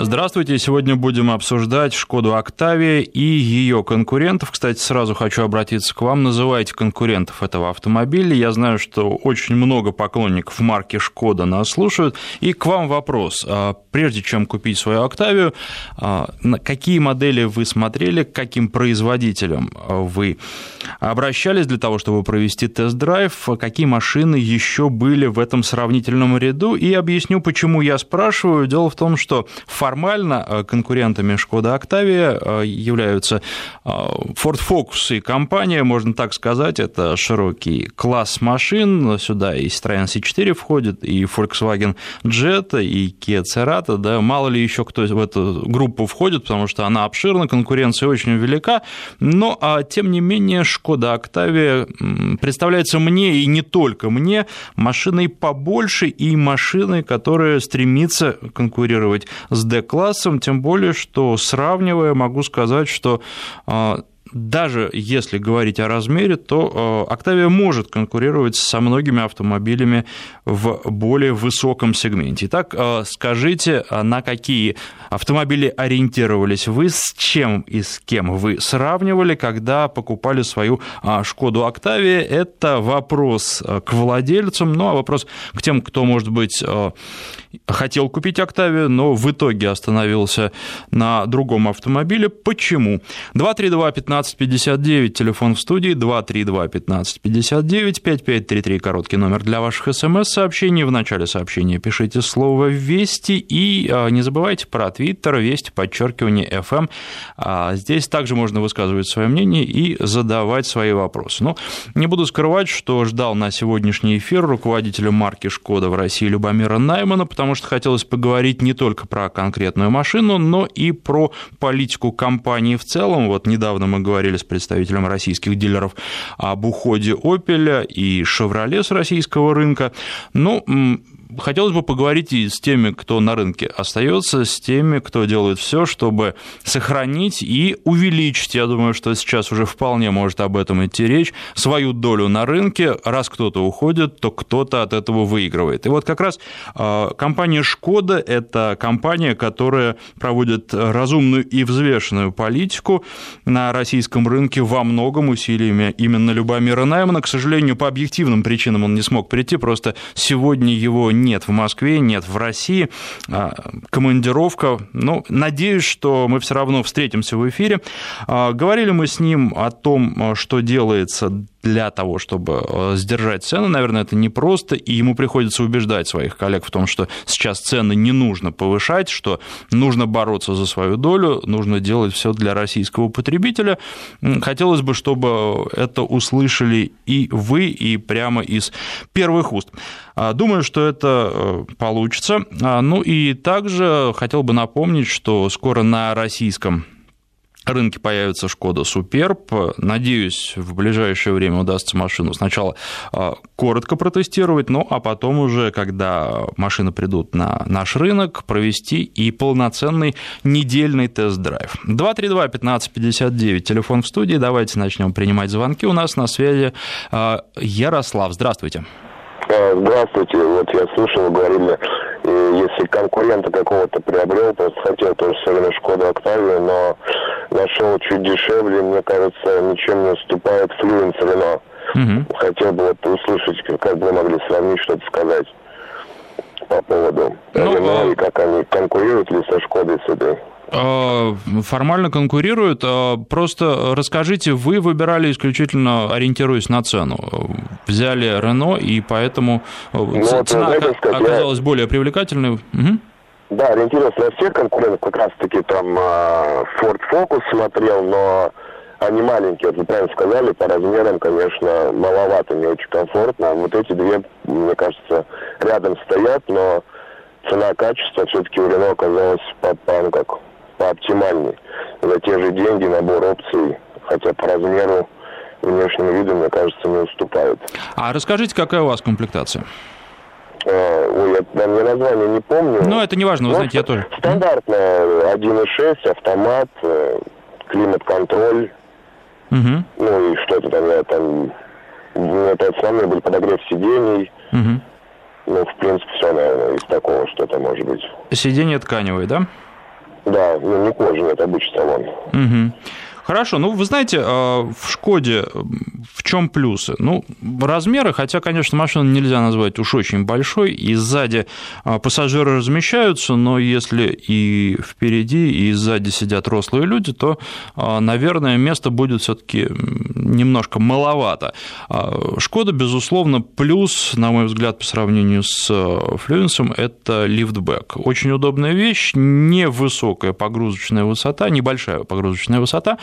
Здравствуйте. Сегодня будем обсуждать Шкоду Октавия и ее конкурентов. Кстати, сразу хочу обратиться к вам. Называйте конкурентов этого автомобиля. Я знаю, что очень много поклонников марки Шкода нас слушают. И к вам вопрос. А, прежде чем купить свою Октавию, а, какие модели вы смотрели, к каким производителям вы обращались для того, чтобы провести тест-драйв, какие машины еще были в этом сравнительном ряду? И объясню, почему я спрашиваю. Дело в том, что формально э, конкурентами Шкода Октавия э, являются э, Ford Focus и компания, можно так сказать, это широкий класс машин, сюда и Citroёn C4 входит, и Volkswagen Jetta, и Kia Cerato, да, мало ли еще кто в эту группу входит, потому что она обширна, конкуренция очень велика, но, а, тем не менее, Шкода Октавия представляется мне, и не только мне, машиной побольше и машиной, которая стремится конкурировать с D-классом, тем более, что сравнивая, могу сказать, что а, даже если говорить о размере, то Octavia может конкурировать со многими автомобилями в более высоком сегменте. Итак, скажите, на какие автомобили ориентировались вы, с чем и с кем вы сравнивали, когда покупали свою Шкоду Octavia? Это вопрос к владельцам, ну а вопрос к тем, кто, может быть, хотел купить Octavia, но в итоге остановился на другом автомобиле. Почему? 232 1559, телефон в студии, 232 1559, 5533, короткий номер для ваших смс-сообщений. В начале сообщения пишите слово «Вести» и а, не забывайте про Твиттер, Вести, подчеркивание FM. А, здесь также можно высказывать свое мнение и задавать свои вопросы. Но не буду скрывать, что ждал на сегодняшний эфир руководителя марки «Шкода» в России Любомира Наймана, потому что хотелось поговорить не только про конкретную машину, но и про политику компании в целом. Вот недавно мы говорили с представителем российских дилеров об уходе Opel и Chevrolet с российского рынка. Ну, хотелось бы поговорить и с теми, кто на рынке остается, с теми, кто делает все, чтобы сохранить и увеличить, я думаю, что сейчас уже вполне может об этом идти речь, свою долю на рынке. Раз кто-то уходит, то кто-то от этого выигрывает. И вот как раз а, компания «Шкода» – это компания, которая проводит разумную и взвешенную политику на российском рынке во многом усилиями именно Любомира Наймана. К сожалению, по объективным причинам он не смог прийти, просто сегодня его нет в Москве, нет в России, а, командировка. Ну, надеюсь, что мы все равно встретимся в эфире. А, говорили мы с ним о том, что делается для того, чтобы э, сдержать цены, наверное, это непросто, и ему приходится убеждать своих коллег в том, что сейчас цены не нужно повышать, что нужно бороться за свою долю, нужно делать все для российского потребителя. Хотелось бы, чтобы это услышали и вы, и прямо из первых уст. А, думаю, что это э, получится. А, ну и также хотел бы напомнить, что скоро на российском рынке появится Шкода Суперб. Надеюсь, в ближайшее время удастся машину сначала а, коротко протестировать, ну а потом уже, когда машины придут на наш рынок, провести и полноценный недельный тест-драйв. 232-1559, телефон в студии. Давайте начнем принимать звонки. У нас на связи а, Ярослав. Здравствуйте. А, здравствуйте. Вот я слышал, говорили, если конкурента какого-то приобрел, просто хотел тоже все время Шкоду Октавию, но нашел чуть дешевле, мне кажется, ничем не уступает Флюенс Рено. Угу. Хотел бы вот услышать, как бы могли сравнить, что-то сказать по поводу ну, Рено а... и как они конкурируют ли со Шкодой с этой. А, формально конкурируют. А, просто расскажите, вы выбирали исключительно ориентируясь на цену. Взяли Рено, и поэтому ну, цена вот, оказалась я... более привлекательной. Угу. Да, ориентировался на всех конкурентов, как раз-таки там Ford Focus смотрел, но они маленькие, вот вы правильно сказали, по размерам, конечно, маловато, не очень комфортно. Вот эти две, мне кажется, рядом стоят, но цена-качество все-таки у Рено оказалась по, по, ну, как, по оптимальней. За те же деньги набор опций, хотя по размеру внешнему виду, мне кажется, не уступают. А расскажите, какая у вас комплектация? Э, ой, я прям я название не помню. Ну, это не важно, вы ну, знаете, я тоже. Стандартная 1.6, автомат, э, климат-контроль. Угу. Ну и что-то там, я там... Это основные были подогрев сидений. Угу. Ну, в принципе, все, наверное, из такого что-то может быть. Сиденье тканевое, да? Да, ну не кожаное, это обычный салон. Угу. Хорошо, ну вы знаете, а, в Шкоде в чем плюсы? Ну, размеры, хотя, конечно, машину нельзя назвать уж очень большой, и сзади а, пассажиры размещаются, но если и впереди, и сзади сидят рослые люди, то, а, наверное, место будет все таки немножко маловато. Шкода, безусловно, плюс, на мой взгляд, по сравнению с Флюенсом, это лифтбэк. Очень удобная вещь, невысокая погрузочная высота, небольшая погрузочная высота,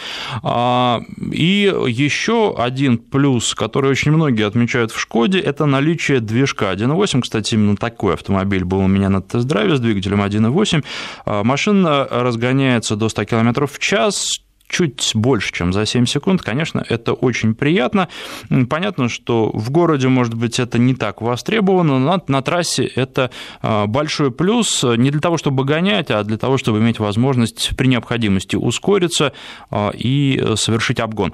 и еще один плюс, который очень многие отмечают в Шкоде, это наличие движка 1.8. Кстати, именно такой автомобиль был у меня на тест-драйве с двигателем 1.8. А, машина разгоняется до 100 км в час, чуть больше, чем за 7 секунд, конечно, это очень приятно. Понятно, что в городе, может быть, это не так востребовано, но на, трассе это а, большой плюс не для того, чтобы гонять, а для того, чтобы иметь возможность при необходимости ускориться а, и совершить обгон.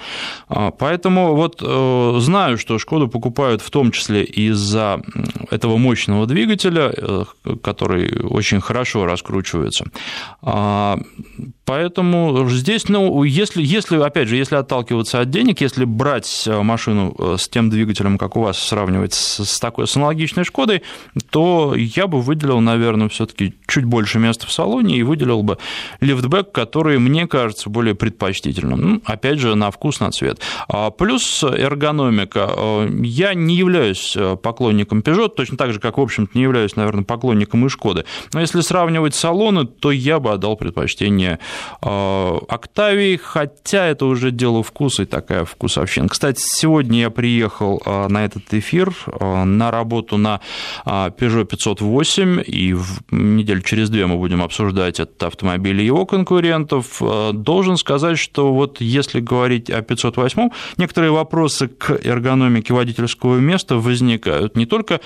А, поэтому вот э, знаю, что Шкоду покупают в том числе из-за этого мощного двигателя, э, который очень хорошо раскручивается. Поэтому здесь, ну, если, если, опять же, если отталкиваться от денег, если брать э, машину э, с тем двигателем, как у вас, сравнивать с, такой, с аналогичной Шкодой, то я бы выделил, наверное, все таки чуть больше места в салоне и выделил бы лифтбэк, который, мне кажется, более предпочтительным. Ну, опять же, на вкус, на цвет. А плюс эргономика. Э, я не являюсь поклонником Peugeot, точно так же, как, в общем-то, не являюсь, наверное, поклонником и Шкоды. Но если сравнивать салоны, то я бы отдал предпочтение Октавии, хотя это уже дело вкуса и такая вкусовщина. Кстати, сегодня я приехал э, на этот эфир э, на работу на Peugeot 508, и в неделю через две мы будем обсуждать этот автомобиль и его конкурентов. Должен сказать, что вот если говорить о 508, некоторые вопросы к эргономике водительского места возникают не только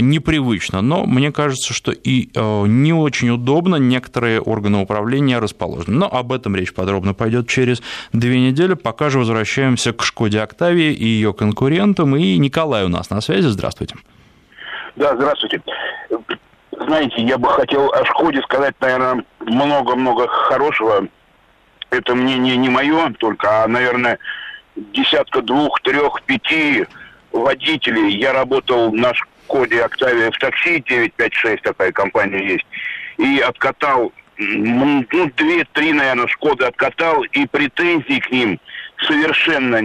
непривычно, но мне кажется, что и не очень удобно некоторые органы управления расположены. Но об этом речь подробно пойдет через две недели. Пока же возвращаемся к Шкоде Октавии и ее конкурентам. И Николай у нас на связи. Здравствуйте. Да, здравствуйте. Знаете, я бы хотел о Шкоде сказать, наверное, много-много хорошего. Это мнение не мое только, а, наверное, десятка, двух, трех, пяти водителей. Я работал на Шкоде Октавия в такси 956, такая компания есть, и откатал ну, две-три, наверное, Шкоды откатал, и претензий к ним совершенно...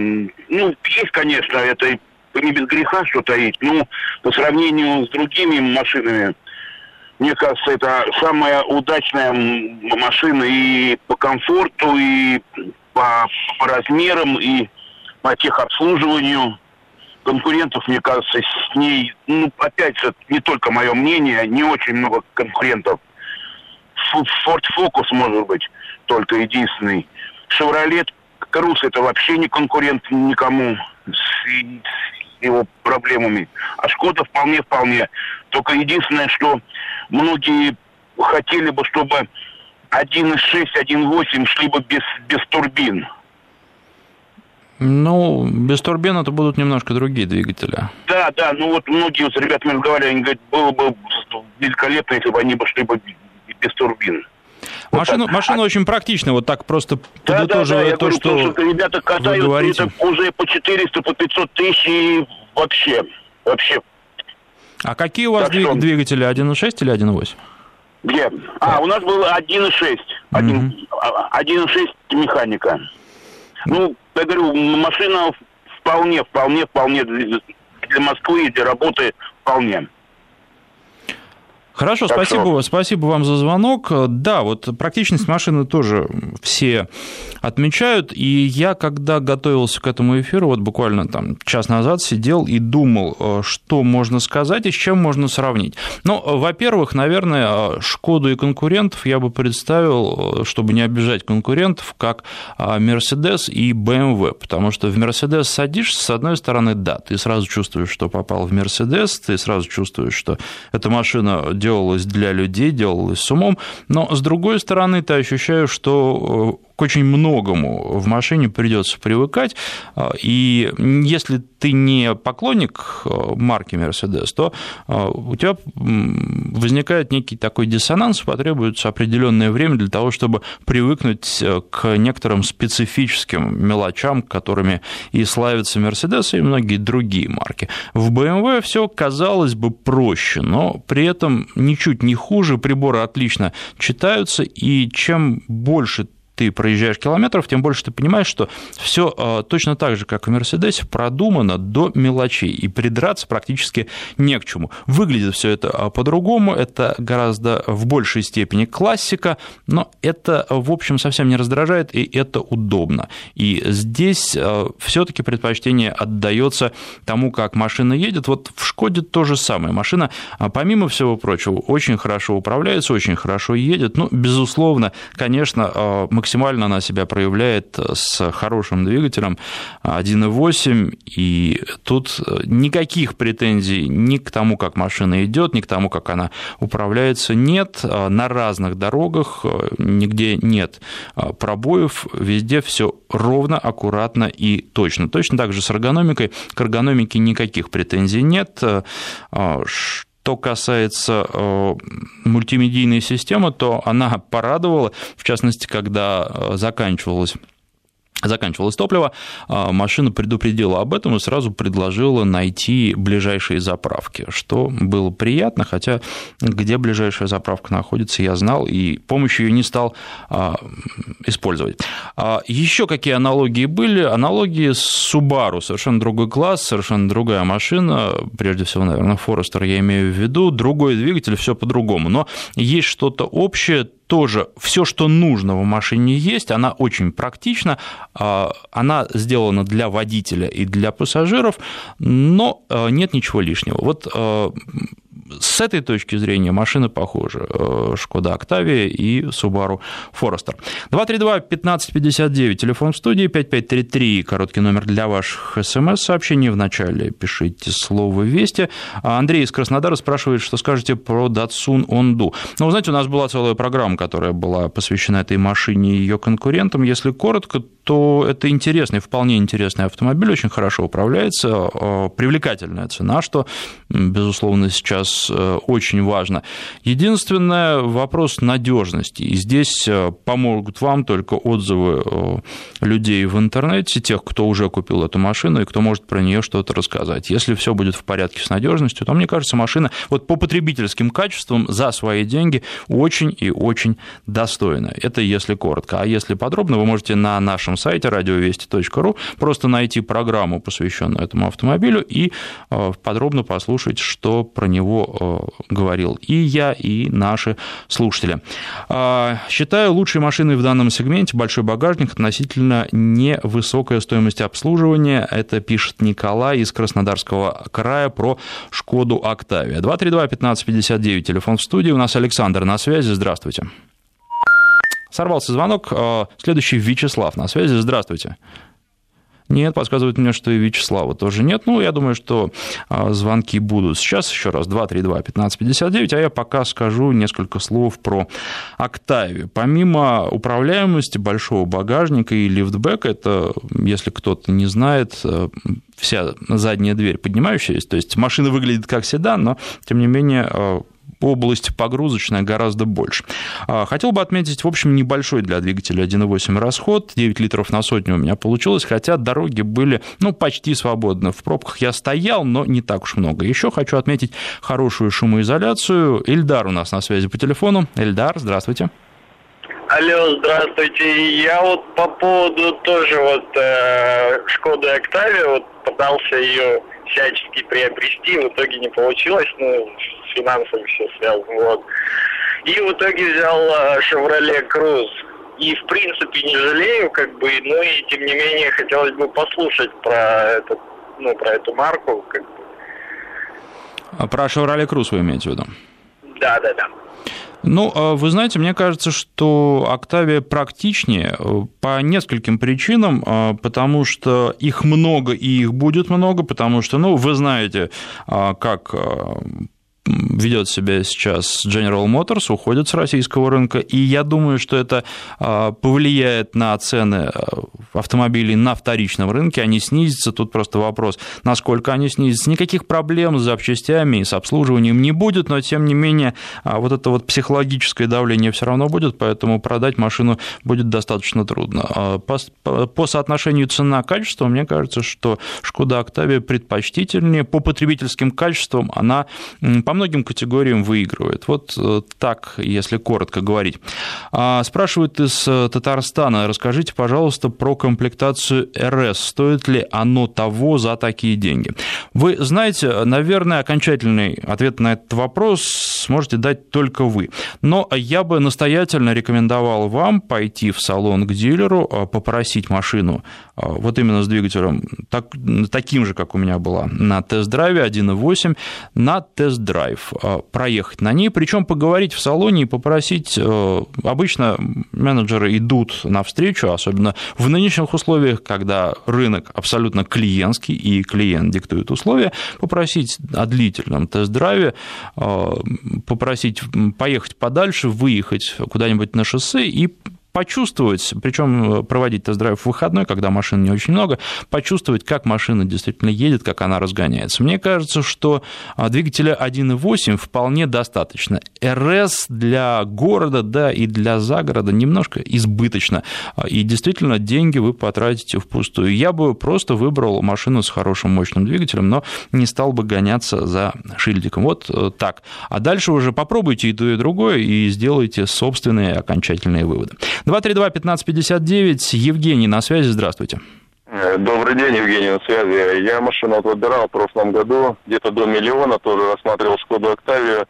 Ну, есть, конечно, это не без греха что таить, но по сравнению с другими машинами, мне кажется, это самая удачная машина и по комфорту, и по, по размерам, и по техобслуживанию. Конкурентов, мне кажется, с ней, ну, опять же, не только мое мнение, не очень много конкурентов Ford Focus, может быть, только единственный. Chevrolet Cruze это вообще не конкурент никому с его проблемами. А Шкода вполне-вполне. Только единственное, что многие хотели бы, чтобы 1.6, 1.8 шли бы без, без турбин. Ну, без турбин это будут немножко другие двигатели. Да, да, ну вот многие с ребятами разговаривали, они говорят, было бы великолепно, если бы они бы шли бы без турбин. Машина, вот машина а... очень практичная, вот так просто да, подытоживая да, да, то, говорю, что, что ребята катают вы говорите. уже по 400, по 500 тысяч и вообще, вообще. А какие у вас так что... двигатели, 1.6 или 1.8? Где? А, у нас был 1.6. 1.6 mm-hmm. механика. Ну, я говорю, машина вполне, вполне, вполне для, для Москвы и для работы вполне. Хорошо, так спасибо, что... спасибо вам за звонок. Да, вот практичность машины тоже все отмечают, и я, когда готовился к этому эфиру, вот буквально там час назад сидел и думал, э, что можно сказать и с чем можно сравнить. Ну, во-первых, наверное, Шкоду и конкурентов я бы представил, э, чтобы не обижать конкурентов, как Mercedes и BMW, потому что в Mercedes садишься, с одной стороны, да, ты сразу чувствуешь, что попал в Mercedes, ты сразу чувствуешь, что эта машина делалось для людей, делалось с умом, но с другой стороны ты ощущаешь, что э, к очень многому в машине придется привыкать, и если ты не поклонник марки Mercedes, то у тебя возникает некий такой диссонанс, потребуется определенное время для того, чтобы привыкнуть к некоторым специфическим мелочам, которыми и славится Mercedes, и многие другие марки. В BMW все, казалось бы, проще, но при этом ничуть не хуже, приборы отлично читаются, и чем больше ты проезжаешь километров, тем больше ты понимаешь, что все а, точно так же, как в Мерседесе, продумано до мелочей, и придраться практически не к чему. Выглядит все это а, по-другому, это гораздо в большей степени классика, но это, в общем, совсем не раздражает, и это удобно. И здесь а, все-таки предпочтение отдается тому, как машина едет. Вот в Шкоде то же самое. Машина, помимо всего прочего, очень хорошо управляется, очень хорошо едет. Ну, безусловно, конечно, максимально максимально она себя проявляет с хорошим двигателем 1.8, и тут никаких претензий ни к тому, как машина идет, ни к тому, как она управляется, нет. На разных дорогах нигде нет пробоев, везде все ровно, аккуратно и точно. Точно так же с эргономикой. К эргономике никаких претензий нет. Что касается э, мультимедийной системы, то она порадовала, в частности, когда э, заканчивалась заканчивалось топливо, а, машина предупредила об этом и сразу предложила найти ближайшие заправки, что было приятно, хотя где ближайшая заправка находится, я знал, и помощью ее не стал а, использовать. А, Еще какие аналогии были? Аналогии с Subaru, совершенно другой класс, совершенно другая машина, прежде всего, наверное, Forester я имею в виду, другой двигатель, все по-другому, но есть что-то общее, тоже все, что нужно в машине есть, она очень практична, а, она сделана для водителя и для пассажиров, но а, нет ничего лишнего. Вот а, с этой точки зрения машины похожи. Э, Шкода Октавия и Subaru Forester. 232-1559, телефон в студии, 5533, короткий номер для ваших смс-сообщений. Вначале пишите слово «Вести». Андрей из Краснодара спрашивает, что скажете про Datsun Ondu. Ну, вы знаете, у нас была целая программа, которая была посвящена этой машине и ее конкурентам. Если коротко, то это интересный, вполне интересный автомобиль, очень хорошо управляется, э, привлекательная цена, что, безусловно, сейчас э, очень важно. Единственное, вопрос надежности. И здесь э, помогут вам только отзывы людей в интернете, тех, кто уже купил эту машину и кто может про нее что-то рассказать. Если все будет в порядке с надежностью, то, мне кажется, машина вот по потребительским качествам за свои деньги очень и очень достойна. Это если коротко. А если подробно, вы можете на нашем сайте радиовести.ру, просто найти программу, посвященную этому автомобилю, и э, подробно послушать, что про него э, говорил и я, и наши слушатели. А, считаю лучшей машиной в данном сегменте большой багажник относительно невысокая стоимость обслуживания. Это пишет Николай из Краснодарского края про Шкоду Октавия. 232-1559, телефон в студии. У нас Александр на связи. Здравствуйте. Сорвался звонок. А, следующий Вячеслав на связи. Здравствуйте. Нет, подсказывает мне, что и Вячеслава тоже нет. Ну, я думаю, что а, звонки будут. Сейчас еще раз 232-1559, а я пока скажу несколько слов про Октавию. Помимо управляемости большого багажника и лифтбека, это, если кто-то не знает, э, вся задняя дверь поднимающаяся, то есть машина выглядит как седан, но, тем не менее, э, область погрузочная гораздо больше. А, хотел бы отметить, в общем, небольшой для двигателя 1.8 расход, 9 литров на сотню у меня получилось, хотя дороги были, ну, почти свободны. В пробках я стоял, но не так уж много. Еще хочу отметить хорошую шумоизоляцию. Эльдар у нас на связи по телефону. Эльдар, здравствуйте. Алло, здравствуйте. Я вот по поводу тоже вот э, Шкоды Октавия, вот пытался ее всячески приобрести, в итоге не получилось, ну, с финансами все связано, вот. И в итоге взял Chevrolet Cruze. И, в принципе, не жалею, как бы, ну и, тем не менее, хотелось бы послушать про, этот, ну, про эту марку, как бы. А про Chevrolet Cruze вы имеете в виду? Да, да, да. Ну, а вы знаете, мне кажется, что Октавия практичнее э, по нескольким причинам, а, потому что их много и их будет много, потому что, ну, вы знаете, как ведет себя сейчас General Motors, уходит с российского рынка, и я думаю, что это а, повлияет на цены а, автомобилей на вторичном рынке, они снизятся, тут просто вопрос, насколько они снизятся. Никаких проблем с запчастями и с обслуживанием не будет, но тем не менее а, вот это вот психологическое давление все равно будет, поэтому продать машину будет достаточно трудно. По, по соотношению цена-качество, мне кажется, что Шкода Октавия предпочтительнее, по потребительским качествам она по многим категориям выигрывает. Вот э, так, если коротко говорить. А, спрашивают из э, Татарстана, расскажите, пожалуйста, про комплектацию РС. Стоит ли оно того за такие деньги? Вы знаете, наверное, окончательный ответ на этот вопрос сможете дать только вы. Но я бы настоятельно рекомендовал вам пойти в салон к дилеру, э, попросить машину вот именно с двигателем так, таким же, как у меня была, на тест-драйве 1.8, на тест-драйв. Драйв, э, проехать на ней, причем поговорить в салоне и попросить, э, обычно менеджеры идут навстречу, особенно в нынешних условиях, когда рынок абсолютно клиентский и клиент диктует условия, попросить о длительном тест-драйве, э, попросить поехать подальше, выехать куда-нибудь на шоссе и почувствовать, причем э, проводить тест-драйв в выходной, когда машин не очень много, почувствовать, как машина действительно едет, как она разгоняется. Мне кажется, что а, двигателя 1.8 вполне достаточно. РС для города, да, и для загорода немножко избыточно. А, и действительно, деньги вы потратите впустую. Я бы просто выбрал машину с хорошим мощным двигателем, но не стал бы гоняться за шильдиком. Вот э, так. А дальше уже попробуйте и то, и другое, и сделайте собственные окончательные выводы. 232-1559, Евгений на связи, здравствуйте. Э, добрый день, Евгений, на связи. Я машину вот выбирал в прошлом году, где-то до миллиона, тоже рассматривал Шкоду Октавию.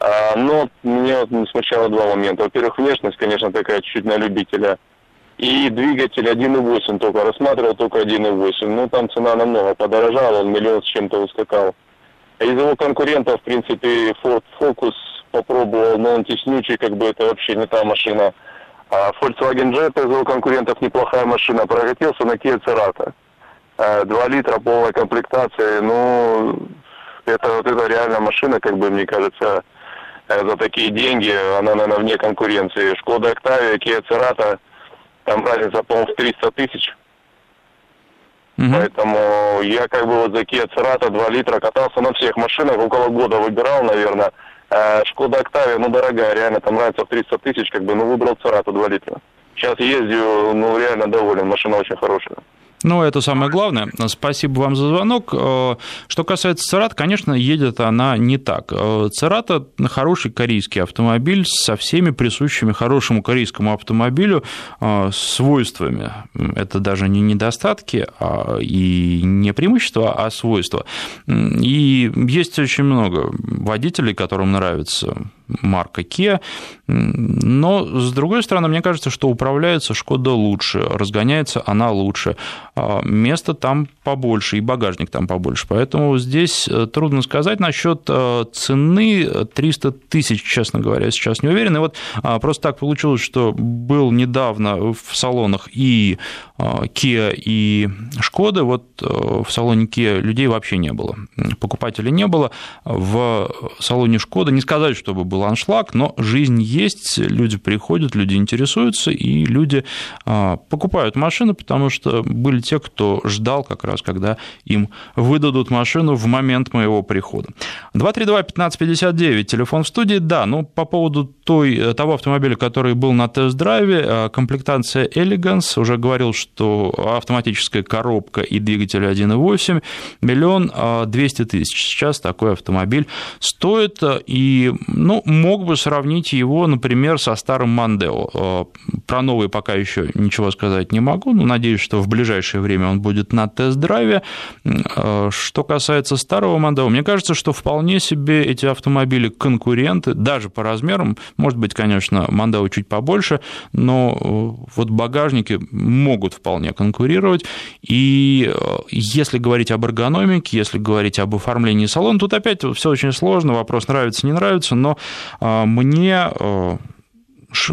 А, но мне вот смущало два момента. Во-первых, внешность, конечно, такая чуть-чуть на любителя. И двигатель 1.8 только, рассматривал только 1.8. Ну, там цена намного подорожала, он миллион с чем-то ускакал. Из его конкурентов, в принципе, Ford Focus попробовал, но он теснючий, как бы это вообще не та машина. А Volkswagen Jetta из его конкурентов неплохая машина. Прокатился на Kia Cerato. 2 литра, полная комплектация. Ну, это вот это реально машина, как бы, мне кажется, э, за такие деньги, она, наверное, вне конкуренции. Шкода Октавия, Kia Cerato, там разница, по-моему, в 300 тысяч. Угу. Поэтому я как бы вот за Kia Cerato 2 литра катался на всех машинах, около года выбирал, наверное. А Шкода Октавия, ну, дорогая, реально, там нравится в 300 тысяч, как бы, ну, выбрал Церату 2 литра. Сейчас ездю, ну, реально доволен, машина очень хорошая. Ну, это самое главное. Спасибо вам за звонок. Э, что касается Церат, конечно, едет она не так. Э, Церата – хороший корейский автомобиль со всеми присущими хорошему корейскому автомобилю э, свойствами. Это даже не недостатки а и не преимущества, а свойства. И есть очень много водителей, которым нравится марка Kia. Но, с другой стороны, мне кажется, что управляется Шкода лучше, разгоняется она лучше, а места там побольше, и багажник там побольше. Поэтому здесь э, трудно сказать насчет э, цены 300 тысяч, честно говоря, сейчас не уверен. И вот а, просто так получилось, что был недавно в салонах и а, Kia, и Шкода. Вот э, в салоне Kia людей вообще не было, покупателей не было. В салоне Шкода не сказать, чтобы был аншлаг, но жизнь есть, люди приходят, люди интересуются, и люди а, покупают машины, потому что были те, кто ждал как раз, когда им выдадут машину в момент моего прихода. 232-1559, телефон в студии, да, ну, по поводу той, того автомобиля, который был на тест-драйве, а, комплектация Elegance, уже говорил, что автоматическая коробка и двигатель 1.8, миллион 200 тысяч. Сейчас такой автомобиль стоит, и, ну, мог бы сравнить его, например, со старым Мандео. Э, про новый пока еще ничего сказать не могу, но надеюсь, что в ближайшее время он будет на тест-драйве. Э, что касается старого Мандео, мне кажется, что вполне себе эти автомобили конкуренты, даже по размерам, может быть, конечно, Мандео чуть побольше, но э, вот багажники могут вполне конкурировать, и если говорить об эргономике, если говорить об оформлении салона, тут опять все очень сложно, вопрос нравится, не нравится, но мне э,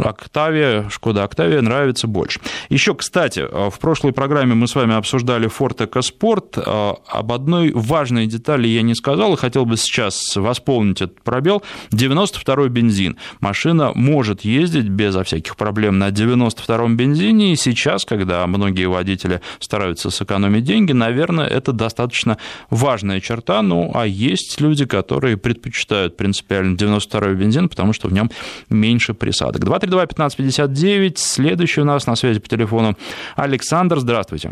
Октавия, Шкода Октавия нравится больше. Еще, кстати, в прошлой программе мы с вами обсуждали Ford EcoSport. Об одной важной детали я не сказал, и хотел бы сейчас восполнить этот пробел. 92-й бензин. Машина может ездить безо всяких проблем на 92-м бензине, и сейчас, когда многие водители стараются сэкономить деньги, наверное, это достаточно важная черта. Ну, а есть люди, которые предпочитают принципиально 92-й бензин, потому что в нем меньше присадок. 232-1559, следующий у нас на связи по телефону Александр, здравствуйте.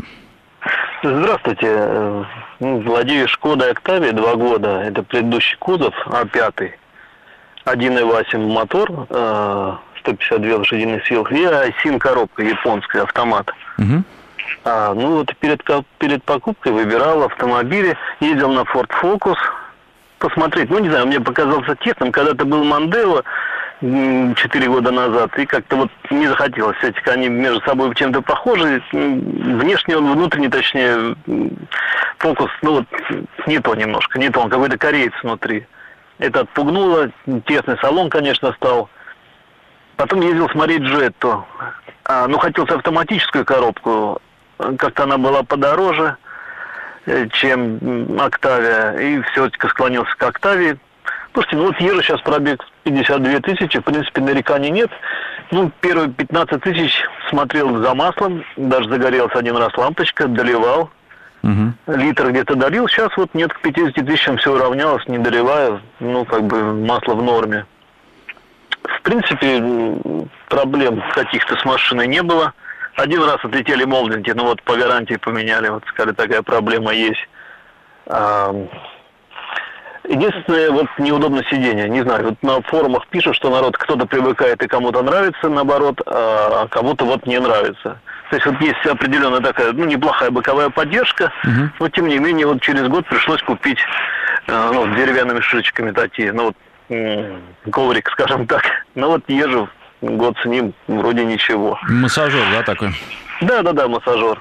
Здравствуйте. Ну, владею Шкодой Октавией два года. Это предыдущий кузов, А5. 1.8 мотор, 152 э, лошадиных сил и осин коробка японская, автомат. Угу. А, ну вот перед, перед покупкой выбирал автомобили, ездил на Ford Focus, посмотреть. Ну, не знаю, мне показался тесным. Когда-то был Мандела, 4 года назад, и как-то вот не захотелось. Все-таки они между собой чем-то похожи. Внешне он, внутренне, точнее, фокус, ну вот, не то немножко, не то, он какой-то кореец внутри. Это отпугнуло, тесный салон, конечно, стал. Потом ездил смотреть Джетту. А, ну, хотелось автоматическую коробку. Как-то она была подороже, э, чем Октавия. И все-таки склонился к Октавии. Слушайте, ну вот езжу сейчас пробег 52 тысячи, в принципе, нареканий нет. Ну, первые 15 тысяч смотрел за маслом, даже загорелась один раз лампочка, доливал. Угу. Литр где-то долил, сейчас вот нет, к 50 тысячам все уравнялось, не доливаю, ну, как бы масло в норме. В принципе, проблем каких-то с машиной не было. Один раз отлетели молдинги, ну вот по гарантии поменяли, вот сказали, такая проблема есть. Единственное, вот неудобно сидение. Не знаю, вот на форумах пишут, что народ кто-то привыкает и кому-то нравится, наоборот, а кому-то вот не нравится. То есть вот есть определенная такая, ну, неплохая боковая поддержка, угу. но тем не менее вот через год пришлось купить э, ну, деревянными шишечками такие, ну вот коврик, скажем так. Ну вот езжу год с ним, вроде ничего. Массажер, да, такой? Да, да, да, массажер.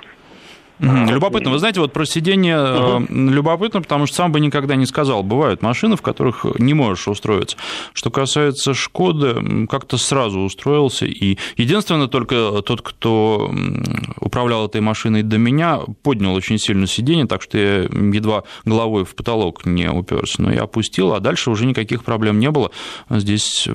Любопытно. Вы знаете, вот про сиденье угу. любопытно, потому что сам бы никогда не сказал. Бывают машины, в которых не можешь устроиться. Что касается Шкоды, как-то сразу устроился. И единственное, только тот, кто управлял этой машиной до меня, поднял очень сильно сиденье, так что я едва головой в потолок не уперся. Но я опустил, а дальше уже никаких проблем не было. Здесь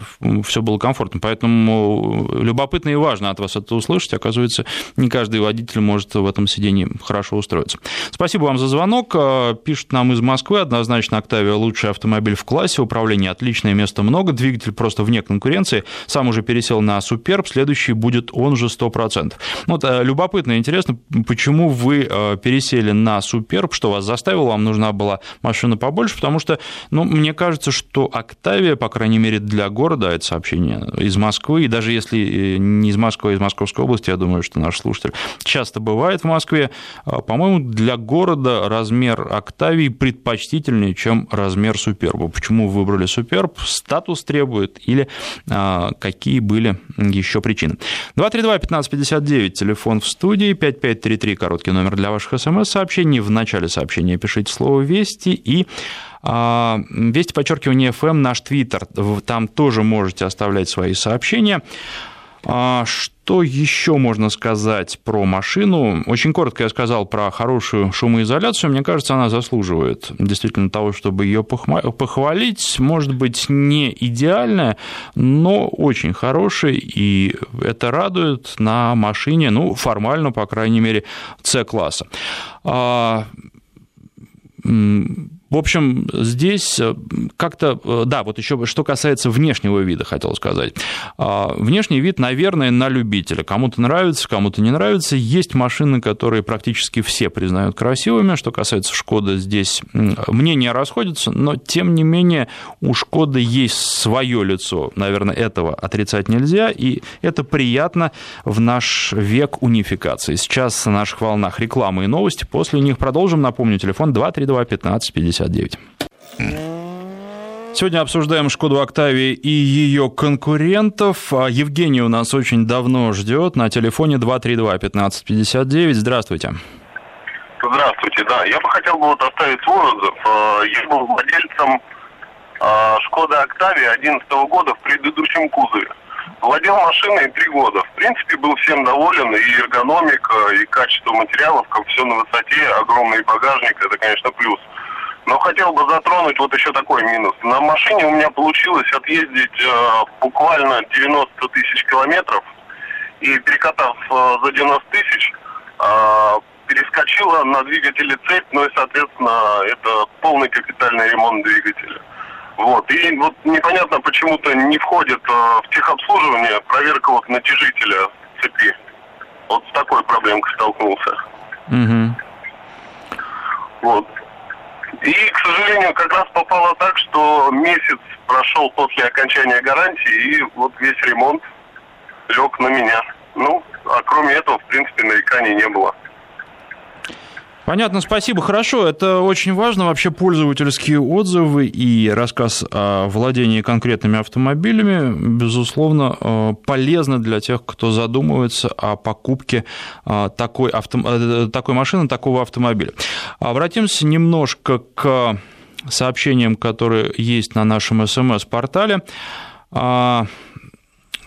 все было комфортно. Поэтому любопытно и важно от вас это услышать. Оказывается, не каждый водитель может в этом сиденье хорошо устроиться. Спасибо вам за звонок. Э, пишут нам из Москвы. Однозначно, Октавия лучший автомобиль в классе. Управление отличное, места много. Двигатель просто вне конкуренции. Сам уже пересел на Суперб. Следующий будет он же 100%. Вот э, любопытно интересно, почему вы э, пересели на Суперб, что вас заставило, вам нужна была машина побольше, потому что, ну, мне кажется, что Октавия, по крайней мере, для города, это сообщение из Москвы, и даже если не из Москвы, а из Московской области, я думаю, что наш слушатель часто бывает в Москве, а, по-моему, для города размер Октавии предпочтительнее, чем размер Суперба. Почему выбрали Суперб? Статус требует или а, какие были еще причины? 232-1559, телефон в студии, 5533, короткий номер для ваших смс-сообщений. В начале сообщения пишите слово «Вести» и а, Вести, подчеркивание, FM, наш твиттер. Там тоже можете оставлять свои сообщения. А что еще можно сказать про машину? Очень коротко я сказал про хорошую шумоизоляцию. Мне кажется, она заслуживает действительно того, чтобы ее похвалить. Может быть, не идеальная, но очень хорошая, и это радует на машине, ну, формально, по крайней мере, С-класса. В общем, здесь э, как-то, э, да, вот еще что касается внешнего вида, хотел сказать. А, внешний вид, наверное, на любителя. Кому-то нравится, кому-то не нравится. Есть машины, которые практически все признают красивыми. Что касается Шкоды, здесь мнения расходятся, но тем не менее у Шкоды есть свое лицо. Наверное, этого отрицать нельзя, и это приятно в наш век унификации. Сейчас на наших волнах рекламы и новости. После них продолжим. Напомню, телефон 232 15 50. 59. Сегодня обсуждаем Шкоду Октавии и ее конкурентов. А Евгений у нас очень давно ждет на телефоне 232-1559. Здравствуйте. Здравствуйте, да. Я бы хотел бы вот оставить свой отзыв. А, я был владельцем а, Шкоды Октавии 2011 года в предыдущем кузове. Владел машиной три года. В принципе, был всем доволен. И эргономика, и качество материалов, как все на высоте, огромный багажник, это, конечно, плюс. Но хотел бы затронуть вот еще такой минус. На машине у меня получилось отъездить э, буквально 90 тысяч километров. И перекатав э, за 90 тысяч, э, перескочила на двигателе цепь, ну и, соответственно, это полный капитальный ремонт двигателя. Вот. И вот непонятно, почему-то не входит э, в техобслуживание проверка вот натяжителя цепи. Вот с такой проблемкой столкнулся. Угу. Вот. И, к сожалению, как раз попало так, что месяц прошел после окончания гарантии, и вот весь ремонт лег на меня. Ну, а кроме этого, в принципе, нареканий не было. Понятно, спасибо. Хорошо, это очень важно. Вообще пользовательские отзывы и рассказ о владении конкретными автомобилями, безусловно, э, полезны для тех, кто задумывается о покупке э, такой, авто... Э, такой машины, такого автомобиля. Обратимся немножко к сообщениям, которые есть на нашем СМС-портале.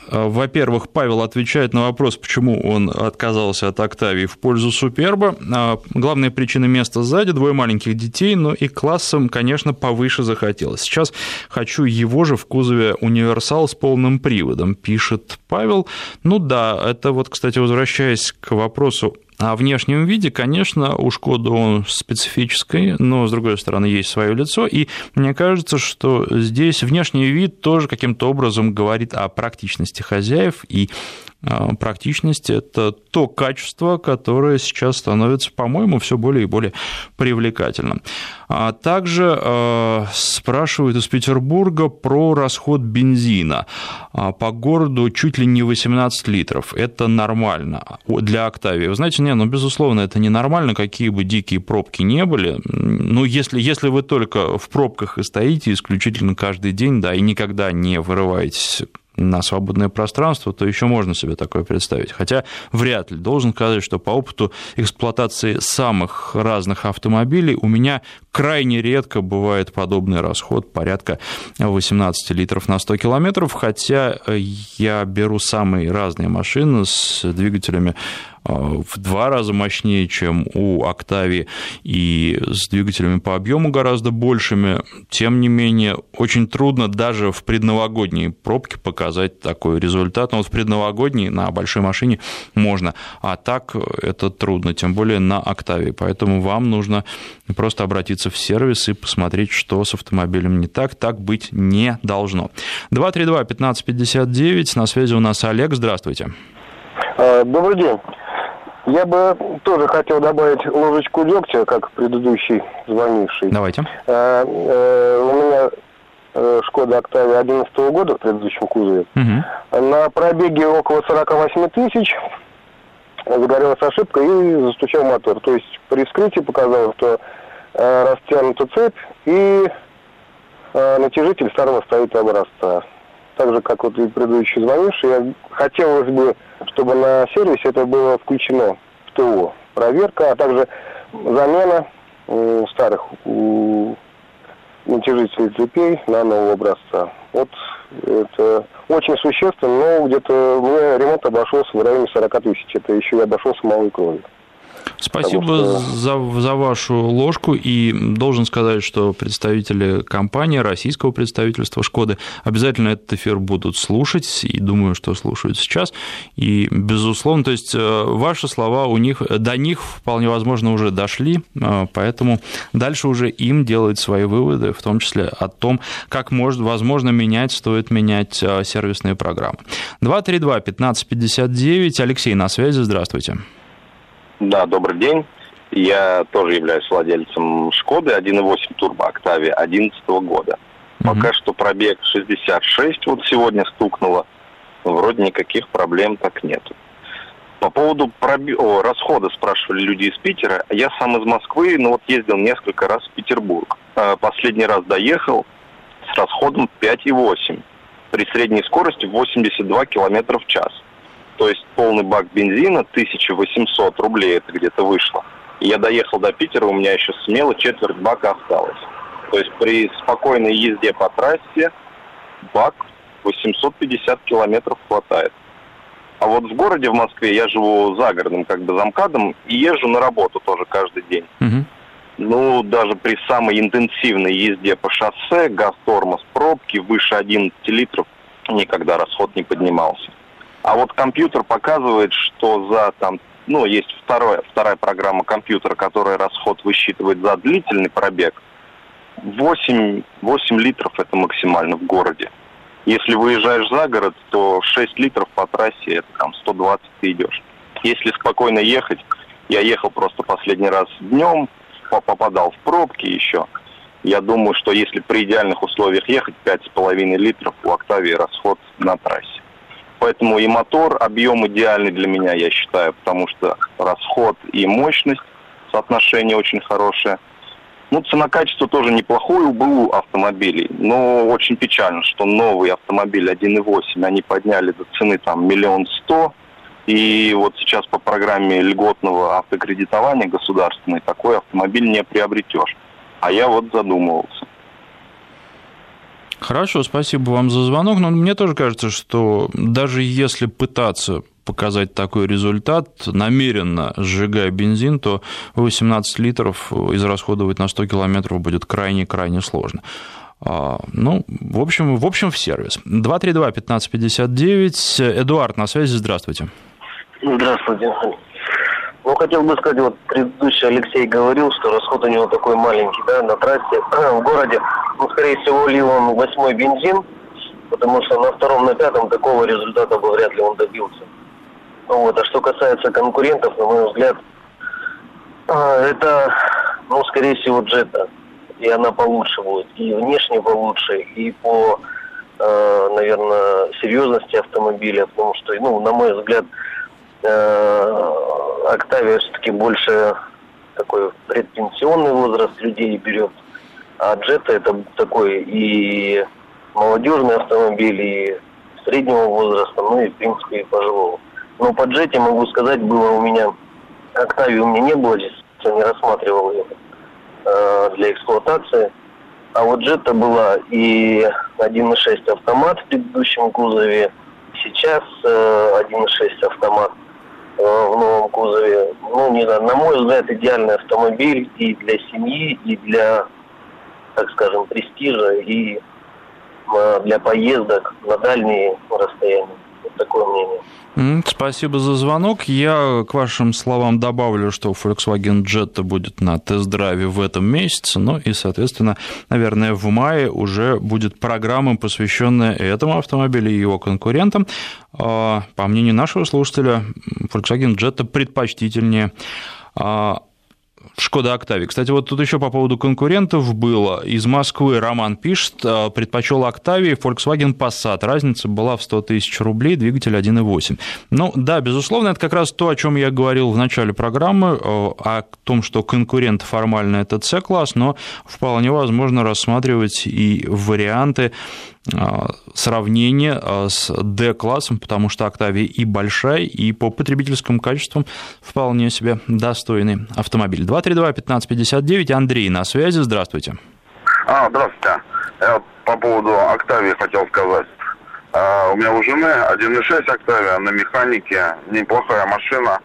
А, во-первых, Павел отвечает на вопрос, почему он отказался от Октавии в пользу Суперба. А, главная причина места сзади, двое маленьких детей, но и классом, конечно, повыше захотелось. Сейчас хочу его же в кузове универсал с полным приводом, пишет Павел. Ну да, это вот, кстати, возвращаясь к вопросу о внешнем виде, конечно, у Шкоды он специфический, но, с другой стороны, есть свое лицо, и мне кажется, что здесь внешний вид тоже каким-то образом говорит о практичности хозяев, и а, практичность – это то качество, которое сейчас становится, по-моему, все более и более привлекательным. А также а, спрашивают из Петербурга про расход бензина. По городу чуть ли не 18 литров. Это нормально для Октавии. Вы знаете, не, ну, безусловно, это ненормально, какие бы дикие пробки не были. Ну, если, если вы только в пробках и стоите исключительно каждый день, да, и никогда не вырываетесь на свободное пространство, то еще можно себе такое представить. Хотя вряд ли. Должен сказать, что по опыту эксплуатации самых разных автомобилей у меня крайне редко бывает подобный расход, порядка 18 литров на 100 километров, хотя я беру самые разные машины с двигателями в два раза мощнее, чем у Octavia, и с двигателями по объему гораздо большими. Тем не менее, очень трудно даже в предновогодние пробки показать такой результат. Но вот в предновогодние на большой машине можно, а так это трудно, тем более на Octavia. Поэтому вам нужно просто обратиться в сервис и посмотреть, что с автомобилем не так. Так быть не должно. 232-1559, на связи у нас Олег, здравствуйте. А, добрый день. Я бы тоже хотел добавить ложечку дегтя, как предыдущий звонивший. Давайте. Э, э, у меня э, Шкода Октавия 2011 года в предыдущем кузове. Угу. На пробеге около 48 тысяч загорелась ошибка и застучал мотор. То есть при вскрытии показалось, что э, растянута цепь и э, натяжитель старого стоит образца. Так же, как вот и предыдущий звонивший, я хотелось бы чтобы на сервисе это было включено в ТО. Проверка, а также замена у старых натяжителей цепей на нового образца. Вот это очень существенно, но где-то мне ремонт обошелся в районе 40 тысяч. Это еще и обошелся малой кровью. Спасибо что... за, за вашу ложку. И должен сказать, что представители компании, российского представительства Шкоды обязательно этот эфир будут слушать. И думаю, что слушают сейчас. И, безусловно, то есть э, ваши слова у них, до них вполне возможно уже дошли. Э, поэтому дальше уже им делать свои выводы, в том числе о том, как может, возможно, менять, стоит менять э, сервисные программы. 232-1559. Алексей на связи. Здравствуйте. Да, добрый день. Я тоже являюсь владельцем Шкоды 1.8 Turbo Octavia 2011 года. Mm-hmm. Пока что пробег 66, вот сегодня стукнуло. Вроде никаких проблем так нету. По поводу проби... О, расхода спрашивали люди из Питера. Я сам из Москвы, но вот ездил несколько раз в Петербург. А, последний раз доехал с расходом 5,8 при средней скорости 82 км в час. То есть полный бак бензина 1800 рублей это где-то вышло. Я доехал до Питера, у меня еще смело четверть бака осталось. То есть при спокойной езде по трассе бак 850 километров хватает. А вот в городе, в Москве, я живу загородным как бы замкадом и езжу на работу тоже каждый день. Угу. Ну, даже при самой интенсивной езде по шоссе, газ, тормоз, пробки выше 11 литров никогда расход не поднимался. А вот компьютер показывает, что за там, ну, есть второе, вторая программа компьютера, которая расход высчитывает за длительный пробег. 8, 8 литров это максимально в городе. Если выезжаешь за город, то 6 литров по трассе, это там 120 ты идешь. Если спокойно ехать, я ехал просто последний раз днем, попадал в пробки еще. Я думаю, что если при идеальных условиях ехать, 5,5 литров у Октавии расход на трассе. Поэтому и мотор, объем идеальный для меня, я считаю, потому что расход и мощность, соотношение очень хорошее – ну, цена-качество тоже неплохое у БУ автомобилей, но очень печально, что новый автомобиль 1.8 они подняли до цены там миллион сто, и вот сейчас по программе льготного автокредитования государственной такой автомобиль не приобретешь. А я вот задумывался. Хорошо, спасибо вам за звонок. Но мне тоже кажется, что даже если пытаться показать такой результат, намеренно сжигая бензин, то 18 литров израсходовать на 100 километров будет крайне-крайне сложно. А, ну, в общем, в общем, в сервис. 232-1559. Эдуард на связи, здравствуйте. Здравствуйте. Ну, хотел бы сказать, вот предыдущий Алексей говорил, что расход у него такой маленький, да, на трассе, в городе. Ну, скорее всего, лил он восьмой бензин, потому что на втором, на пятом такого результата бы вряд ли он добился. Вот. А что касается конкурентов, на мой взгляд, а, это, ну, скорее всего, джета. И она получше будет. И внешне получше, и по, а, наверное, серьезности автомобиля. Потому что, ну, на мой взгляд, а, Октавия все-таки больше такой предпенсионный возраст людей берет. А Джета это такой и молодежный автомобиль, и среднего возраста, ну и, в принципе, и пожилого. Но по джете, могу сказать, было у меня... Октавии у меня не было, я не рассматривал ее э, для эксплуатации. А вот джета была и 1.6 автомат в предыдущем кузове, сейчас э, 1.6 автомат в новом кузове. Ну, не знаю, на мой взгляд, идеальный автомобиль и для семьи, и для, так скажем, престижа, и э, для поездок на дальние расстояния. Вот такое мнение. Спасибо за звонок. Я к вашим словам добавлю, что Volkswagen Jetta будет на тест-драйве в этом месяце, ну и, соответственно, наверное, в мае уже будет программа, посвященная этому автомобилю и его конкурентам. А, по мнению нашего слушателя, Volkswagen Jetta предпочтительнее а, Шкода Октавия. Кстати, вот тут еще по поводу конкурентов было. Из Москвы Роман пишет, э, предпочел Октавии Volkswagen Passat. Разница была в 100 тысяч рублей, двигатель 1.8. Ну да, безусловно, это как раз то, о чем я говорил в начале программы, э, о том, что конкурент формально это C-класс, но вполне возможно рассматривать и варианты сравнение а, с D-классом, потому что Octavia и большая, и по потребительским качествам вполне себе достойный автомобиль. 232-1559, Андрей на связи, здравствуйте. А, здравствуйте. Я по поводу Octavia хотел сказать. А, у меня у жены 1.6 Octavia на механике, неплохая машина.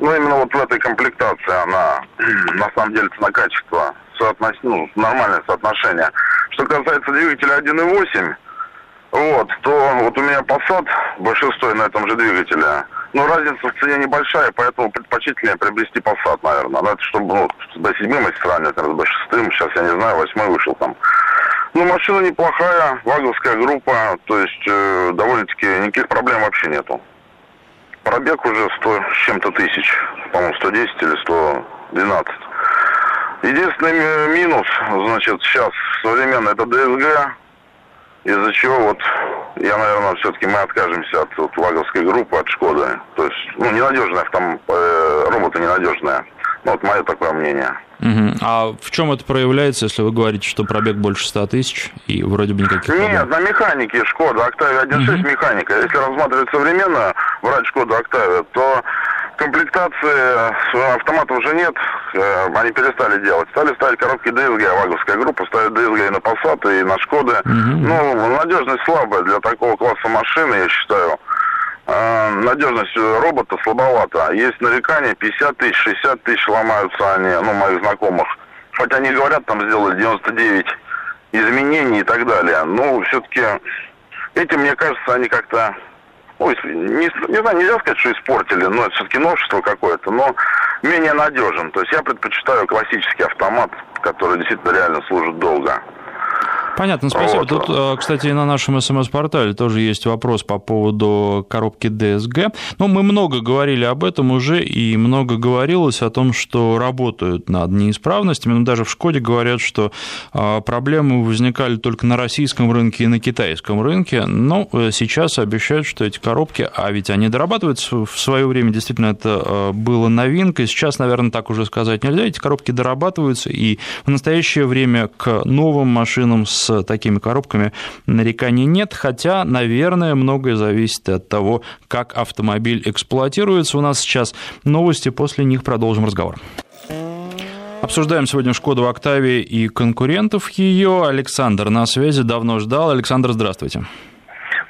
Но именно вот в этой комплектации она, на самом деле, цена-качество соотнос... ну, нормальное соотношение. Что касается двигателя 1.8, вот, то вот у меня Passat большинство на этом же двигателе. Но разница в цене небольшая, поэтому предпочтительнее приобрести Passat, наверное. Надо, чтобы, ну, до седьмым, если сравнивать, наверное, до шестым, сейчас я не знаю, восьмой вышел там. Ну, машина неплохая, ваговская группа, то есть э, довольно-таки никаких проблем вообще нету. Пробег уже 100 с чем-то тысяч, по-моему, 110 или 112. Единственный минус, значит, сейчас современно это ДСГ, из-за чего вот я, наверное, все-таки мы откажемся от вот, ваговской группы, от Шкоды. То есть, ну, ненадежная там, э, роботы ненадежная. Ну, вот мое такое мнение. Угу. А в чем это проявляется, если вы говорите, что пробег больше 100 тысяч и вроде бы никаких Нет, проблем? на механике Шкода Октавия 1.6 угу. механика. Если рассматривать современно, брать Шкоду Октавию, то комплектации автомата уже нет, э, они перестали делать. Стали ставить коробки DSG, ваговская группа ставит DSG и на Passat, и на Шкоды. Mm-hmm. Ну, надежность слабая для такого класса машины, я считаю. Э, надежность робота слабовата. Есть нарекания, 50 тысяч, 60 тысяч ломаются они, ну, моих знакомых. Хотя они говорят, там сделали 99 изменений и так далее. Ну, все-таки этим, мне кажется, они как-то Ой, не, не знаю, нельзя сказать, что испортили, но это все-таки новшество какое-то, но менее надежен. То есть я предпочитаю классический автомат, который действительно реально служит долго. Понятно, спасибо. Вот. Тут, э, кстати, на нашем СМС-портале тоже есть вопрос по поводу коробки DSG. Ну, мы много говорили об этом уже, и много говорилось о том, что работают над неисправностями. Но даже в Шкоде говорят, что э, проблемы возникали только на российском рынке и на китайском рынке. Но э, сейчас обещают, что эти коробки, а ведь они дорабатываются в свое время, действительно, это было новинкой. Сейчас, наверное, так уже сказать нельзя. Эти коробки дорабатываются, и в настоящее время к новым машинам с с такими коробками нареканий нет, хотя, наверное, многое зависит от того, как автомобиль эксплуатируется. У нас сейчас новости, после них продолжим разговор. Обсуждаем сегодня Шкоду Октавии и конкурентов ее. Александр на связи, давно ждал. Александр, здравствуйте.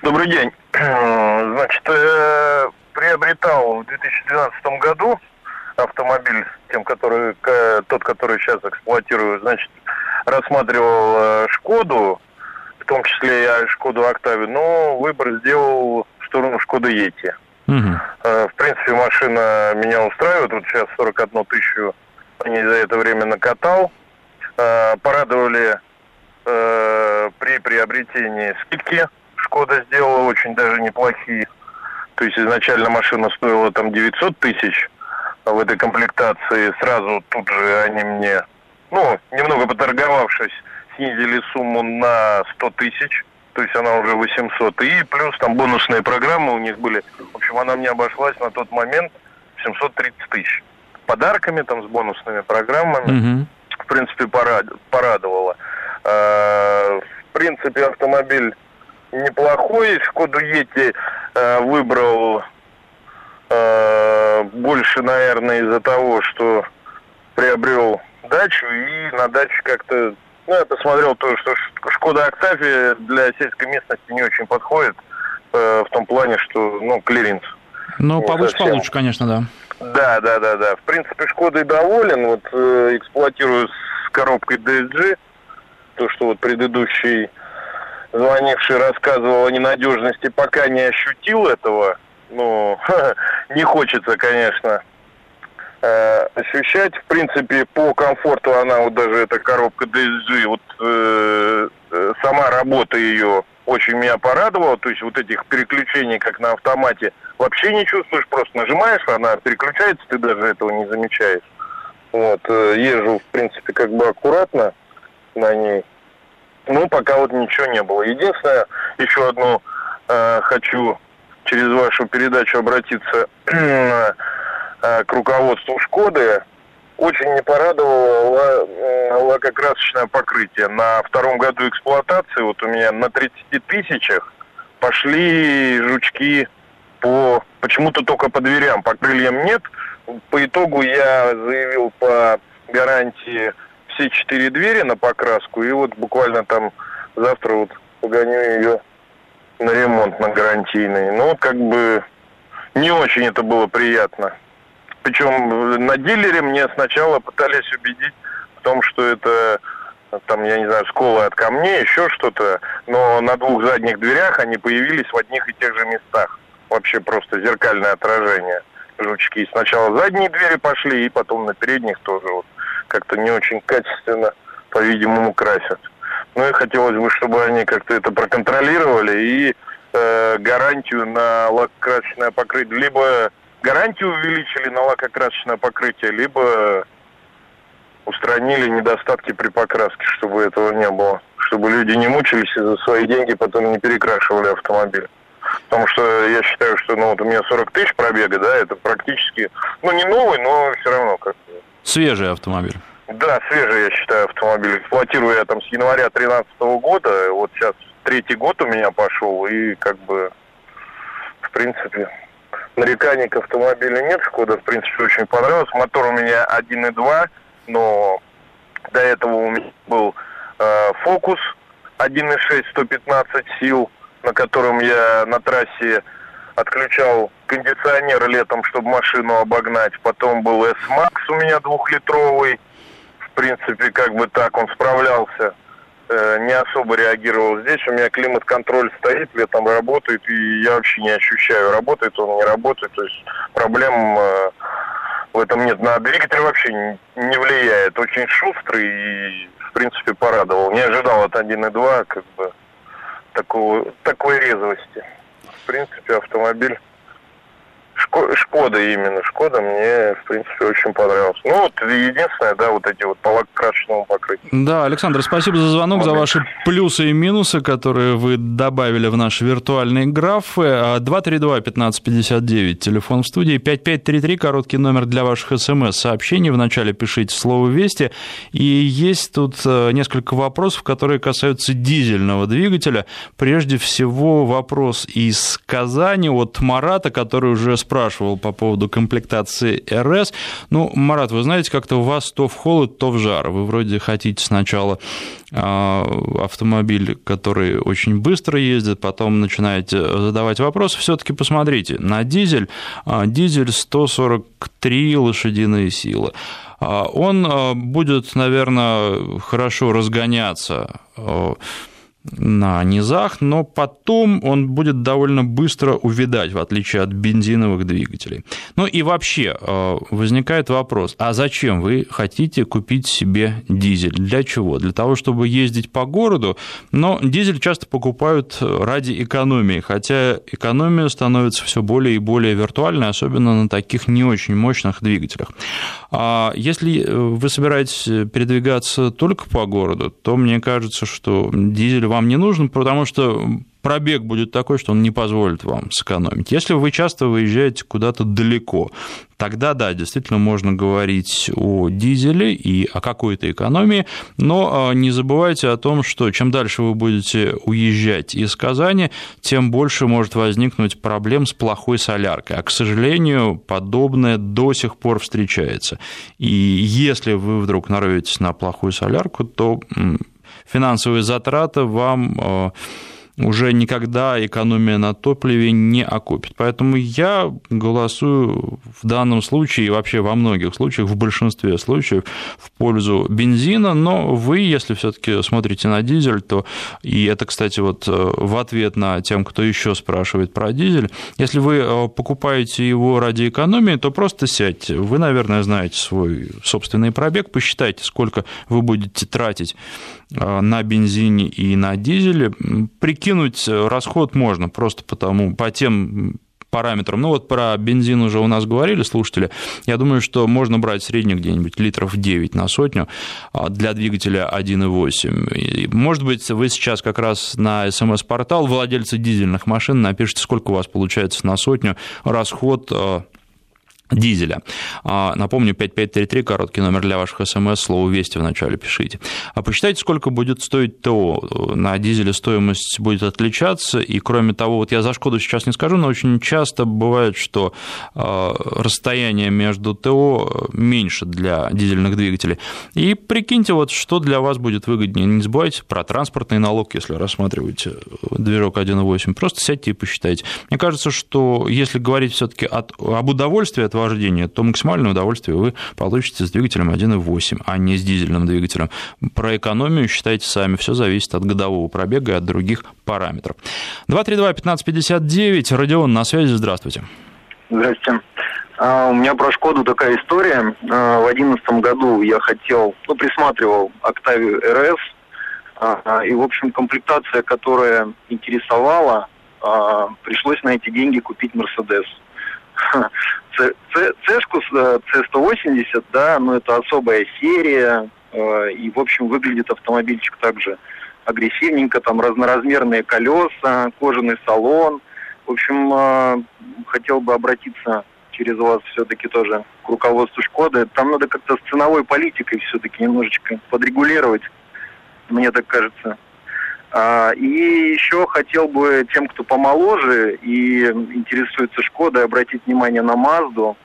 Добрый день. Значит, э, приобретал в 2012 году автомобиль, тем, который, тот, который сейчас эксплуатирую, значит, рассматривал э, Шкоду, в том числе и Шкоду Октавию, но выбор сделал в сторону Шкоды Ети. Угу. В принципе, машина меня устраивает. Вот сейчас 41 тысячу они за это время накатал. Э, порадовали при приобретении скидки. Шкода сделала очень даже неплохие. То есть изначально машина стоила там 900 тысяч в этой комплектации. Сразу тут же они мне ну, немного поторговавшись, снизили сумму на 100 тысяч, то есть она уже 800. И плюс там бонусные программы у них были. В общем, она мне обошлась на тот момент 730 тысяч. Подарками там с бонусными программами. Угу. В принципе, порад... порадовала. А, в принципе, автомобиль неплохой. Шкоду Ети а, выбрал а, больше, наверное, из-за того, что приобрел дачу, и на даче как-то... Ну, я посмотрел то, что Шкода Октавия для сельской местности не очень подходит, э, в том плане, что, ну, клиренс. Ну, повыше получше, конечно, да. Да, да, да, да. В принципе, Шкодой доволен. Вот э, эксплуатирую с коробкой DSG. То, что вот предыдущий звонивший рассказывал о ненадежности, пока не ощутил этого. Ну, не хочется, конечно, ощущать. В принципе, по комфорту она, вот даже эта коробка DSG, вот э, э, сама работа ее очень меня порадовала. То есть вот этих переключений, как на автомате, вообще не чувствуешь. Просто нажимаешь, она переключается, ты даже этого не замечаешь. Вот, э, езжу, в принципе, как бы аккуратно на ней. Ну, пока вот ничего не было. Единственное, еще одну э, хочу через вашу передачу обратиться Э, к руководству Шкоды очень не порадовало лакокрасочное покрытие. На втором году эксплуатации вот у меня на 30 тысячах пошли жучки по почему-то только по дверям, по крыльям нет. По итогу я заявил по гарантии все четыре двери на покраску, и вот буквально там завтра вот погоню ее на ремонт на гарантийный. Ну, вот как бы не очень это было приятно. Причем на дилере мне сначала пытались убедить в том, что это там, я не знаю, сколы от камней, еще что-то, но на двух задних дверях они появились в одних и тех же местах. Вообще просто зеркальное отражение жучки. Сначала задние двери пошли, и потом на передних тоже вот как-то не очень качественно, по-видимому, красят. Ну и хотелось бы, чтобы они как-то это проконтролировали и э, гарантию на лакокрасочное покрытие либо гарантию увеличили на лакокрасочное покрытие, либо устранили недостатки при покраске, чтобы этого не было. Чтобы люди не мучились и за свои деньги потом не перекрашивали автомобиль. Потому что я считаю, что ну, вот у меня 40 тысяч пробега, да, это практически, ну не новый, но все равно как Свежий автомобиль. Да, свежий, я считаю, автомобиль. Эксплуатирую я там с января 2013 года, вот сейчас третий год у меня пошел, и как бы, в принципе, нареканий к автомобилю нет. Шкода, в принципе, очень понравилась. Мотор у меня 1.2, но до этого у меня был э, Фокус 1.6, 115 сил, на котором я на трассе отключал кондиционер летом, чтобы машину обогнать. Потом был S-Max у меня двухлитровый. В принципе, как бы так он справлялся. Э, не особо реагировал. Здесь у меня климат-контроль стоит, летом работает, и я вообще не ощущаю, работает он, не работает. То есть проблем э, в этом нет. На двигатель вообще не, не влияет. Очень шустрый и, в принципе, порадовал. Не ожидал от 1.2 как бы такого, такой резвости. В принципе, автомобиль Шкода именно. Шкода мне, в принципе, очень понравился. Ну, вот единственное, да, вот эти вот по покрытию. Да, Александр, спасибо за звонок, за ваши плюсы и минусы, которые вы добавили в наши виртуальные графы. 232-1559, телефон в студии, 5533, короткий номер для ваших смс-сообщений. Вначале пишите слово «Вести». И есть тут э, несколько вопросов, которые касаются дизельного двигателя. Прежде всего, вопрос из Казани от Марата, который уже спрашивал по поводу комплектации РС. Ну, Марат, вы знаете, как-то у вас то в холод, то в жар. Вы вроде хотите сначала а, автомобиль, который очень быстро ездит, потом начинаете задавать вопросы, все-таки посмотрите, на дизель, а, дизель 143 лошадиные силы. А, он будет, наверное, хорошо разгоняться на низах, но потом он будет довольно быстро увядать, в отличие от бензиновых двигателей. Ну и вообще э, возникает вопрос, а зачем вы хотите купить себе дизель? Для чего? Для того, чтобы ездить по городу, но дизель часто покупают ради экономии, хотя экономия становится все более и более виртуальной, особенно на таких не очень мощных двигателях. А если вы собираетесь передвигаться только по городу, то мне кажется, что дизель вам не нужен, потому что пробег будет такой, что он не позволит вам сэкономить. Если вы часто выезжаете куда-то далеко, тогда да, действительно можно говорить о дизеле и о какой-то экономии, но а, не забывайте о том, что чем дальше вы будете уезжать из Казани, тем больше может возникнуть проблем с плохой соляркой. А, к сожалению, подобное до сих пор встречается. И если вы вдруг нароетесь на плохую солярку, то финансовые затраты вам э, уже никогда экономия на топливе не окупит. Поэтому я голосую в данном случае и вообще во многих случаях, в большинстве случаев, в пользу бензина, но вы, если все-таки смотрите на дизель, то, и это, кстати, вот э, в ответ на тем, кто еще спрашивает про дизель, если вы э, покупаете его ради экономии, то просто сядьте. Вы, наверное, знаете свой собственный пробег, посчитайте, сколько вы будете тратить на бензине и на дизеле, прикиньте, скинуть расход можно просто потому, по тем параметрам. Ну вот про бензин уже у нас говорили слушатели. Я думаю, что можно брать средний где-нибудь литров 9 на сотню а, для двигателя 1.8. Может быть, вы сейчас как раз на смс-портал владельцы дизельных машин напишите, сколько у вас получается на сотню расход а, дизеля. А, напомню, 5533, короткий номер для ваших смс, слово «Вести» вначале пишите. А посчитайте, сколько будет стоить ТО. На дизеле стоимость будет отличаться, и кроме того, вот я за «Шкоду» сейчас не скажу, но очень часто бывает, что а, расстояние между ТО меньше для дизельных двигателей. И прикиньте, вот что для вас будет выгоднее. Не забывайте про транспортный налог, если рассматриваете движок 1.8. Просто сядьте и посчитайте. Мне кажется, что если говорить все таки об удовольствии от вождения, то максимальное удовольствие вы получите с двигателем 1.8, а не с дизельным двигателем. Про экономию считайте сами, все зависит от годового пробега и от других параметров. 232-1559, Родион, на связи, здравствуйте. Здравствуйте. А, у меня про Шкоду такая история. А, в одиннадцатом году я хотел, ну, присматривал Октавию РС, а, и, в общем, комплектация, которая интересовала, пришлось на эти деньги купить Мерседес. Цешку C180, э, да, но это особая серия, э, и, в общем, выглядит автомобильчик также агрессивненько, там разноразмерные колеса, кожаный салон. В общем, э, хотел бы обратиться через вас все-таки тоже к руководству Шкоды. Там надо как-то с ценовой политикой все-таки немножечко подрегулировать, мне так кажется. А, и еще хотел бы тем, кто помоложе и интересуется Шкодой, обратить внимание на Мазду.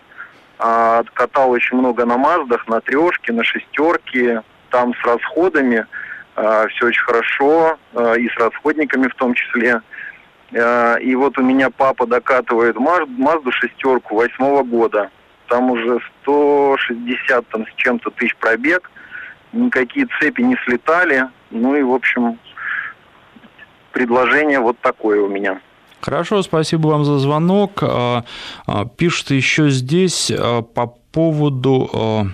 А, откатал очень много на Маздах, на трешке, на шестерке, там с расходами. А, все очень хорошо, и с расходниками в том числе. И вот у меня папа докатывает Мазду шестерку восьмого года. Там уже 160 там, с чем-то тысяч пробег. Никакие цепи не слетали. Ну и, в общем, предложение вот такое у меня. Хорошо, спасибо вам за звонок. А, а, пишут еще здесь а, по поводу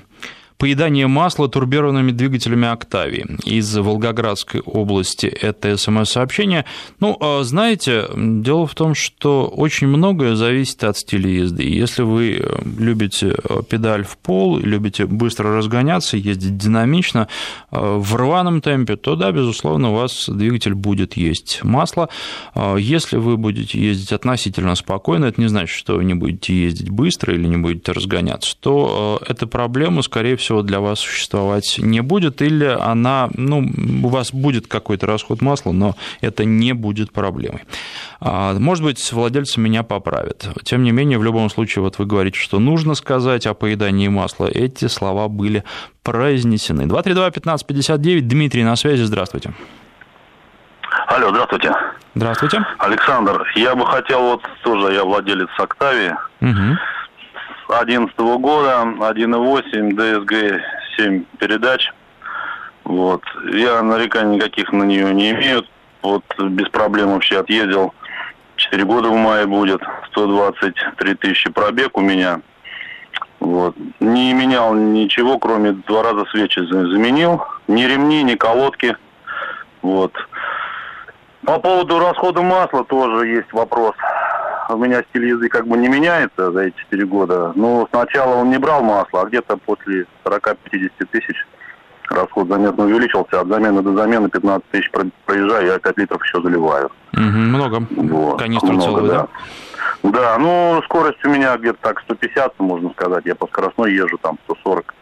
Поедание масла турбированными двигателями «Октавии» из Волгоградской области. Это СМС-сообщение. Ну, а знаете, дело в том, что очень многое зависит от стиля езды. Если вы э, любите э, педаль в пол, любите быстро разгоняться, ездить динамично, э, в рваном темпе, то да, безусловно, у вас двигатель будет есть масло. Если вы будете ездить относительно спокойно, это не значит, что вы не будете ездить быстро или не будете разгоняться, то эта проблема, скорее всего, всего, для вас существовать не будет, или она, ну, у вас будет какой-то расход масла, но это не будет проблемой. А, может быть, владельцы меня поправят. Тем не менее, в любом случае, вот вы говорите, что нужно сказать о поедании масла. Эти слова были произнесены. 232-1559, Дмитрий на связи, здравствуйте. Алло, здравствуйте. Здравствуйте. Александр, я бы хотел, вот тоже я владелец Октавии. Угу. 2011 года, 1.8, DSG 7 передач. Вот. Я нареканий никаких на нее не имею. Вот без проблем вообще отъездил. 4 года в мае будет. 123 тысячи пробег у меня. Вот. Не менял ничего, кроме два раза свечи заменил. Ни ремни, ни колодки. Вот. По поводу расхода масла тоже есть вопрос у меня стиль езды как бы не меняется за эти 4 года. Но сначала он не брал масло, а где-то после 40-50 тысяч расход заметно увеличился. От замены до замены 15 тысяч проезжаю, я 5 литров еще заливаю. Угу, много. Вот. Канистру много, целую, да. да? Да, ну скорость у меня где-то так 150, можно сказать. Я по скоростной езжу там 140.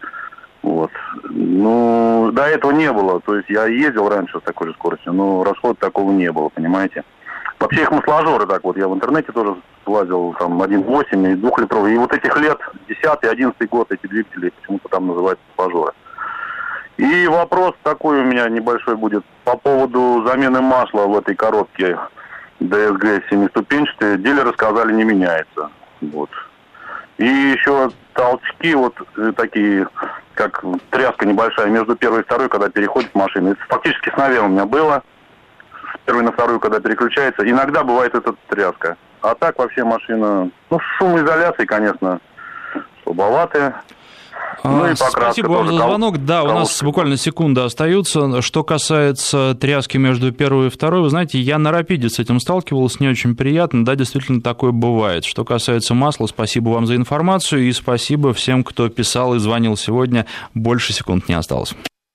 Вот. Ну, до этого не было. То есть я ездил раньше с такой же скоростью, но расход такого не было, понимаете? Вообще их масложоры так вот, я в интернете тоже лазил, там 1.8 и 2-литровый. И вот этих лет, 10 11 год, эти двигатели почему-то там называются масложоры. И вопрос такой у меня небольшой будет по поводу замены масла в этой коробке DSG 7-ступенчатой. Дилеры сказали, не меняется. Вот. И еще толчки вот э, такие, как тряска небольшая между первой и второй, когда переходит машина. Это фактически с у меня было первой на вторую, когда переключается. Иногда бывает эта тряска. А так вообще машина, ну, шумоизоляции, конечно, слабоватая. Ну, и Спасибо вам за звонок. Да, у нас буквально секунда остается. Что касается тряски между первой и второй, вы знаете, я на рапиде с этим сталкивался, не очень приятно. Да, действительно, такое бывает. Что касается масла, спасибо вам за информацию и спасибо всем, кто писал и звонил сегодня. Больше секунд не осталось.